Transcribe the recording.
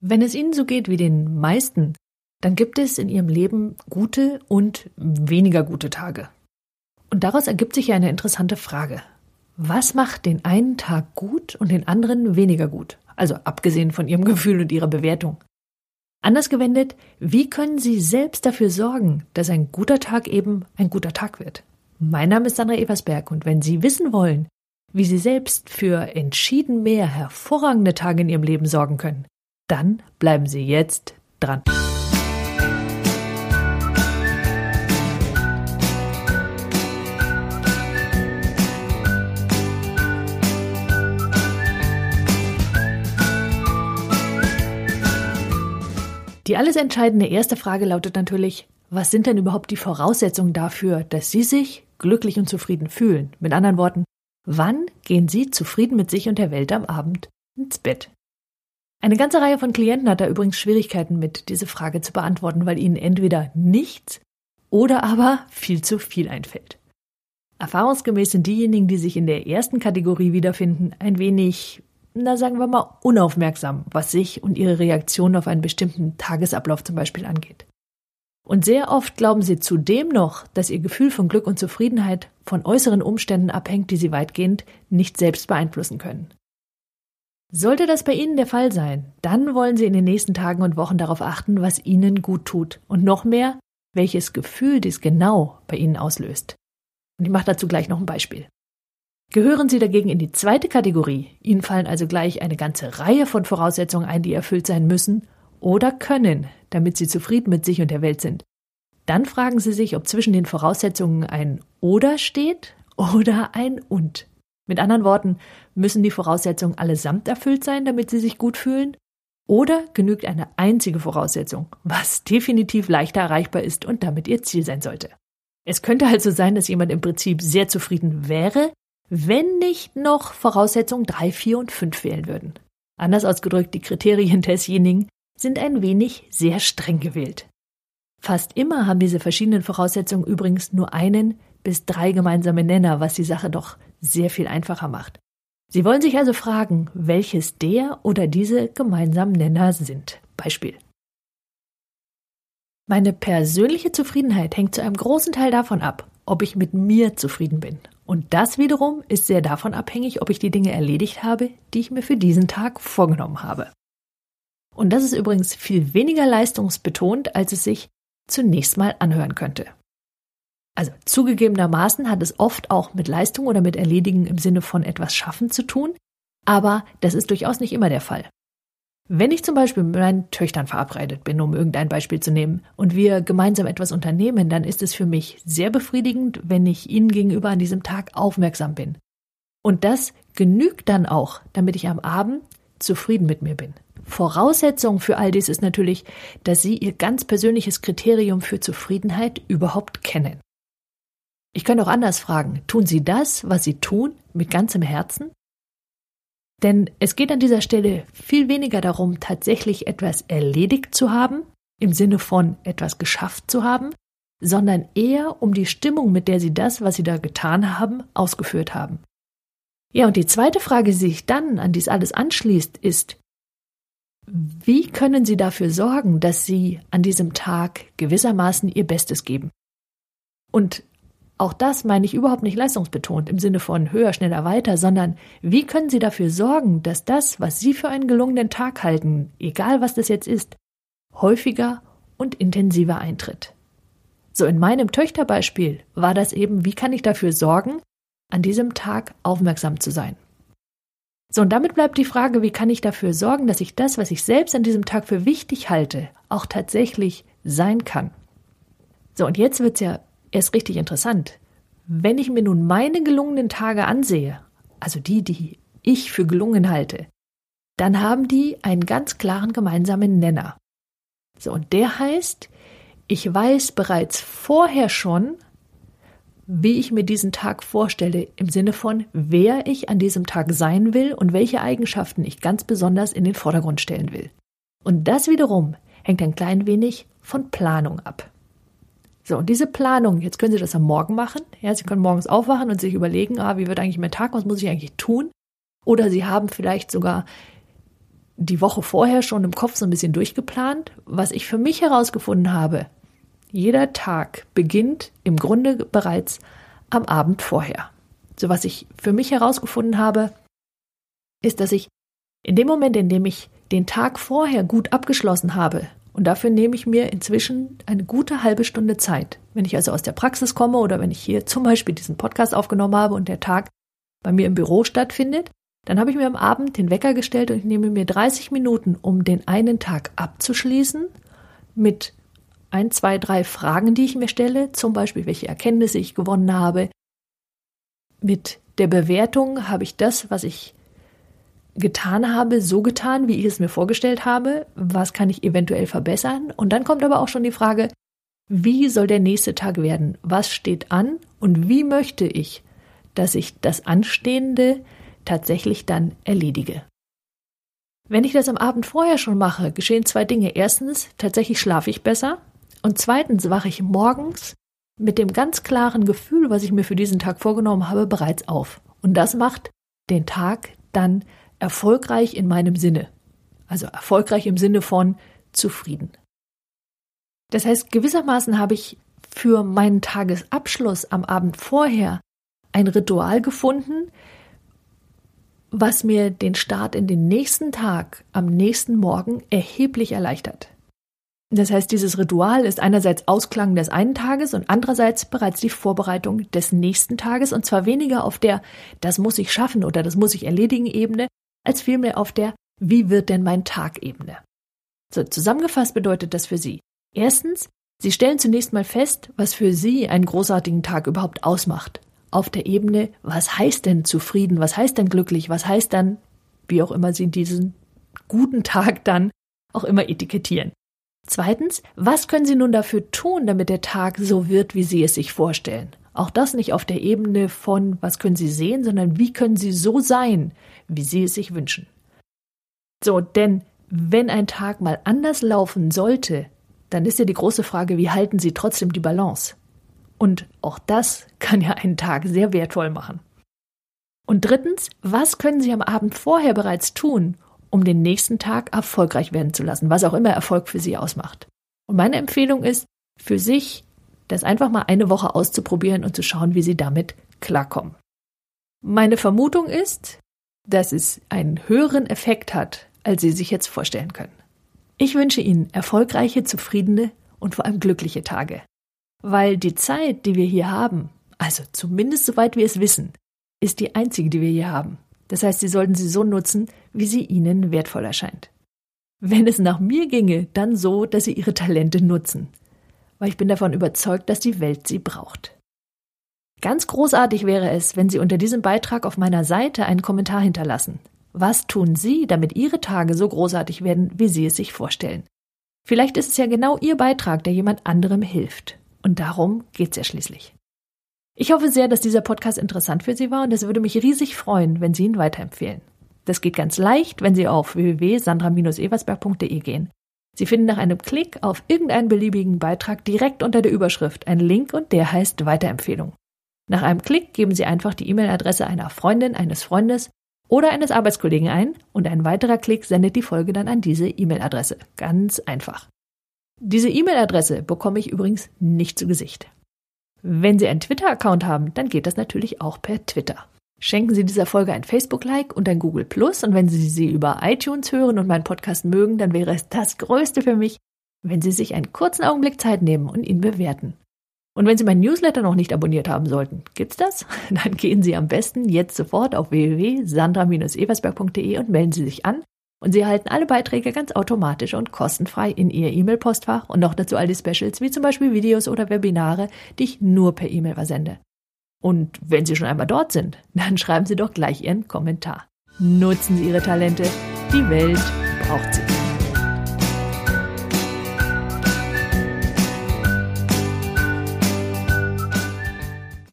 Wenn es Ihnen so geht wie den meisten, dann gibt es in Ihrem Leben gute und weniger gute Tage. Und daraus ergibt sich ja eine interessante Frage. Was macht den einen Tag gut und den anderen weniger gut? Also abgesehen von Ihrem Gefühl und Ihrer Bewertung. Anders gewendet, wie können Sie selbst dafür sorgen, dass ein guter Tag eben ein guter Tag wird? Mein Name ist Sandra Eversberg und wenn Sie wissen wollen, wie Sie selbst für entschieden mehr hervorragende Tage in Ihrem Leben sorgen können, dann bleiben Sie jetzt dran. Die alles entscheidende erste Frage lautet natürlich, was sind denn überhaupt die Voraussetzungen dafür, dass Sie sich glücklich und zufrieden fühlen? Mit anderen Worten, wann gehen Sie zufrieden mit sich und der Welt am Abend ins Bett? Eine ganze Reihe von Klienten hat da übrigens Schwierigkeiten mit, diese Frage zu beantworten, weil ihnen entweder nichts oder aber viel zu viel einfällt. Erfahrungsgemäß sind diejenigen, die sich in der ersten Kategorie wiederfinden, ein wenig, na sagen wir mal, unaufmerksam, was sich und ihre Reaktion auf einen bestimmten Tagesablauf zum Beispiel angeht. Und sehr oft glauben sie zudem noch, dass ihr Gefühl von Glück und Zufriedenheit von äußeren Umständen abhängt, die sie weitgehend nicht selbst beeinflussen können. Sollte das bei Ihnen der Fall sein, dann wollen Sie in den nächsten Tagen und Wochen darauf achten, was Ihnen gut tut und noch mehr, welches Gefühl dies genau bei Ihnen auslöst. Und ich mache dazu gleich noch ein Beispiel. Gehören Sie dagegen in die zweite Kategorie, Ihnen fallen also gleich eine ganze Reihe von Voraussetzungen ein, die erfüllt sein müssen oder können, damit Sie zufrieden mit sich und der Welt sind. Dann fragen Sie sich, ob zwischen den Voraussetzungen ein oder steht oder ein und. Mit anderen Worten, müssen die Voraussetzungen allesamt erfüllt sein, damit Sie sich gut fühlen? Oder genügt eine einzige Voraussetzung, was definitiv leichter erreichbar ist und damit Ihr Ziel sein sollte? Es könnte also sein, dass jemand im Prinzip sehr zufrieden wäre, wenn nicht noch Voraussetzungen 3, 4 und 5 wählen würden. Anders ausgedrückt, die Kriterien desjenigen sind ein wenig sehr streng gewählt. Fast immer haben diese verschiedenen Voraussetzungen übrigens nur einen bis drei gemeinsame Nenner, was die Sache doch sehr viel einfacher macht. Sie wollen sich also fragen, welches der oder diese gemeinsamen Nenner sind. Beispiel. Meine persönliche Zufriedenheit hängt zu einem großen Teil davon ab, ob ich mit mir zufrieden bin. Und das wiederum ist sehr davon abhängig, ob ich die Dinge erledigt habe, die ich mir für diesen Tag vorgenommen habe. Und das ist übrigens viel weniger leistungsbetont, als es sich zunächst mal anhören könnte. Also zugegebenermaßen hat es oft auch mit Leistung oder mit Erledigen im Sinne von etwas schaffen zu tun, aber das ist durchaus nicht immer der Fall. Wenn ich zum Beispiel mit meinen Töchtern verabredet bin, um irgendein Beispiel zu nehmen, und wir gemeinsam etwas unternehmen, dann ist es für mich sehr befriedigend, wenn ich ihnen gegenüber an diesem Tag aufmerksam bin. Und das genügt dann auch, damit ich am Abend zufrieden mit mir bin. Voraussetzung für all dies ist natürlich, dass Sie Ihr ganz persönliches Kriterium für Zufriedenheit überhaupt kennen. Ich könnte auch anders fragen, tun Sie das, was Sie tun, mit ganzem Herzen? Denn es geht an dieser Stelle viel weniger darum, tatsächlich etwas erledigt zu haben, im Sinne von etwas geschafft zu haben, sondern eher um die Stimmung, mit der Sie das, was Sie da getan haben, ausgeführt haben. Ja, und die zweite Frage, die sich dann an dies alles anschließt, ist, wie können Sie dafür sorgen, dass Sie an diesem Tag gewissermaßen Ihr Bestes geben? Und auch das meine ich überhaupt nicht leistungsbetont im Sinne von höher, schneller, weiter, sondern wie können Sie dafür sorgen, dass das, was Sie für einen gelungenen Tag halten, egal was das jetzt ist, häufiger und intensiver eintritt? So in meinem Töchterbeispiel war das eben, wie kann ich dafür sorgen, an diesem Tag aufmerksam zu sein? So, und damit bleibt die Frage, wie kann ich dafür sorgen, dass ich das, was ich selbst an diesem Tag für wichtig halte, auch tatsächlich sein kann? So, und jetzt wird's ja erst richtig interessant. Wenn ich mir nun meine gelungenen Tage ansehe, also die, die ich für gelungen halte, dann haben die einen ganz klaren gemeinsamen Nenner. So, und der heißt, ich weiß bereits vorher schon, wie ich mir diesen Tag vorstelle, im Sinne von, wer ich an diesem Tag sein will und welche Eigenschaften ich ganz besonders in den Vordergrund stellen will. Und das wiederum hängt ein klein wenig von Planung ab. So, und diese Planung, jetzt können Sie das am Morgen machen. Ja, Sie können morgens aufwachen und sich überlegen, ah, wie wird eigentlich mein Tag, was muss ich eigentlich tun? Oder Sie haben vielleicht sogar die Woche vorher schon im Kopf so ein bisschen durchgeplant. Was ich für mich herausgefunden habe, jeder Tag beginnt im Grunde bereits am Abend vorher. So was ich für mich herausgefunden habe, ist, dass ich in dem Moment, in dem ich den Tag vorher gut abgeschlossen habe, und dafür nehme ich mir inzwischen eine gute halbe Stunde Zeit. Wenn ich also aus der Praxis komme oder wenn ich hier zum Beispiel diesen Podcast aufgenommen habe und der Tag bei mir im Büro stattfindet, dann habe ich mir am Abend den Wecker gestellt und ich nehme mir 30 Minuten, um den einen Tag abzuschließen mit ein, zwei, drei Fragen, die ich mir stelle, zum Beispiel, welche Erkenntnisse ich gewonnen habe. Mit der Bewertung habe ich das, was ich getan habe, so getan, wie ich es mir vorgestellt habe. Was kann ich eventuell verbessern? Und dann kommt aber auch schon die Frage, wie soll der nächste Tag werden? Was steht an? Und wie möchte ich, dass ich das Anstehende tatsächlich dann erledige? Wenn ich das am Abend vorher schon mache, geschehen zwei Dinge. Erstens, tatsächlich schlafe ich besser. Und zweitens wache ich morgens mit dem ganz klaren Gefühl, was ich mir für diesen Tag vorgenommen habe, bereits auf. Und das macht den Tag dann erfolgreich in meinem Sinne. Also erfolgreich im Sinne von zufrieden. Das heißt, gewissermaßen habe ich für meinen Tagesabschluss am Abend vorher ein Ritual gefunden, was mir den Start in den nächsten Tag am nächsten Morgen erheblich erleichtert. Das heißt, dieses Ritual ist einerseits Ausklang des einen Tages und andererseits bereits die Vorbereitung des nächsten Tages und zwar weniger auf der das muss ich schaffen oder das muss ich erledigen Ebene, als vielmehr auf der wie wird denn mein Tag Ebene. So, zusammengefasst bedeutet das für Sie. Erstens, Sie stellen zunächst mal fest, was für Sie einen großartigen Tag überhaupt ausmacht. Auf der Ebene, was heißt denn zufrieden, was heißt denn glücklich, was heißt dann, wie auch immer Sie diesen guten Tag dann auch immer etikettieren. Zweitens, was können Sie nun dafür tun, damit der Tag so wird, wie Sie es sich vorstellen? Auch das nicht auf der Ebene von, was können Sie sehen, sondern wie können Sie so sein, wie Sie es sich wünschen. So, denn wenn ein Tag mal anders laufen sollte, dann ist ja die große Frage, wie halten Sie trotzdem die Balance? Und auch das kann ja einen Tag sehr wertvoll machen. Und drittens, was können Sie am Abend vorher bereits tun, um den nächsten Tag erfolgreich werden zu lassen, was auch immer Erfolg für Sie ausmacht. Und meine Empfehlung ist, für sich das einfach mal eine Woche auszuprobieren und zu schauen, wie Sie damit klarkommen. Meine Vermutung ist, dass es einen höheren Effekt hat, als Sie sich jetzt vorstellen können. Ich wünsche Ihnen erfolgreiche, zufriedene und vor allem glückliche Tage. Weil die Zeit, die wir hier haben, also zumindest soweit wir es wissen, ist die einzige, die wir hier haben. Das heißt, Sie sollten sie so nutzen, wie sie Ihnen wertvoll erscheint. Wenn es nach mir ginge, dann so, dass Sie Ihre Talente nutzen, weil ich bin davon überzeugt, dass die Welt sie braucht. Ganz großartig wäre es, wenn Sie unter diesem Beitrag auf meiner Seite einen Kommentar hinterlassen. Was tun Sie, damit Ihre Tage so großartig werden, wie Sie es sich vorstellen? Vielleicht ist es ja genau Ihr Beitrag, der jemand anderem hilft. Und darum geht's ja schließlich. Ich hoffe sehr, dass dieser Podcast interessant für Sie war und es würde mich riesig freuen, wenn Sie ihn weiterempfehlen. Das geht ganz leicht, wenn Sie auf www.sandra-eversberg.de gehen. Sie finden nach einem Klick auf irgendeinen beliebigen Beitrag direkt unter der Überschrift einen Link und der heißt Weiterempfehlung. Nach einem Klick geben Sie einfach die E-Mail-Adresse einer Freundin, eines Freundes oder eines Arbeitskollegen ein und ein weiterer Klick sendet die Folge dann an diese E-Mail-Adresse. Ganz einfach. Diese E-Mail-Adresse bekomme ich übrigens nicht zu Gesicht. Wenn Sie einen Twitter-Account haben, dann geht das natürlich auch per Twitter. Schenken Sie dieser Folge ein Facebook-Like und ein Google Plus und wenn Sie sie über iTunes hören und meinen Podcast mögen, dann wäre es das Größte für mich, wenn Sie sich einen kurzen Augenblick Zeit nehmen und ihn bewerten. Und wenn Sie meinen Newsletter noch nicht abonniert haben sollten, gibt's das? Dann gehen Sie am besten jetzt sofort auf www.sandra-eversberg.de und melden Sie sich an und Sie erhalten alle Beiträge ganz automatisch und kostenfrei in Ihr E-Mail-Postfach und noch dazu all die Specials, wie zum Beispiel Videos oder Webinare, die ich nur per E-Mail versende. Und wenn Sie schon einmal dort sind, dann schreiben Sie doch gleich Ihren Kommentar. Nutzen Sie Ihre Talente. Die Welt braucht sie.